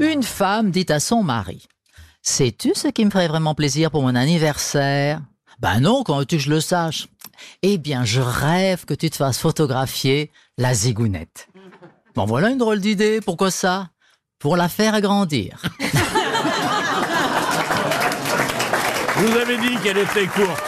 Une femme dit à son mari Sais-tu ce qui me ferait vraiment plaisir pour mon anniversaire? Ben non, quand veux-tu que je le sache? Eh bien, je rêve que tu te fasses photographier la zigounette. Bon, voilà une drôle d'idée. Pourquoi ça? Pour la faire grandir. Vous avais dit qu'elle était courte.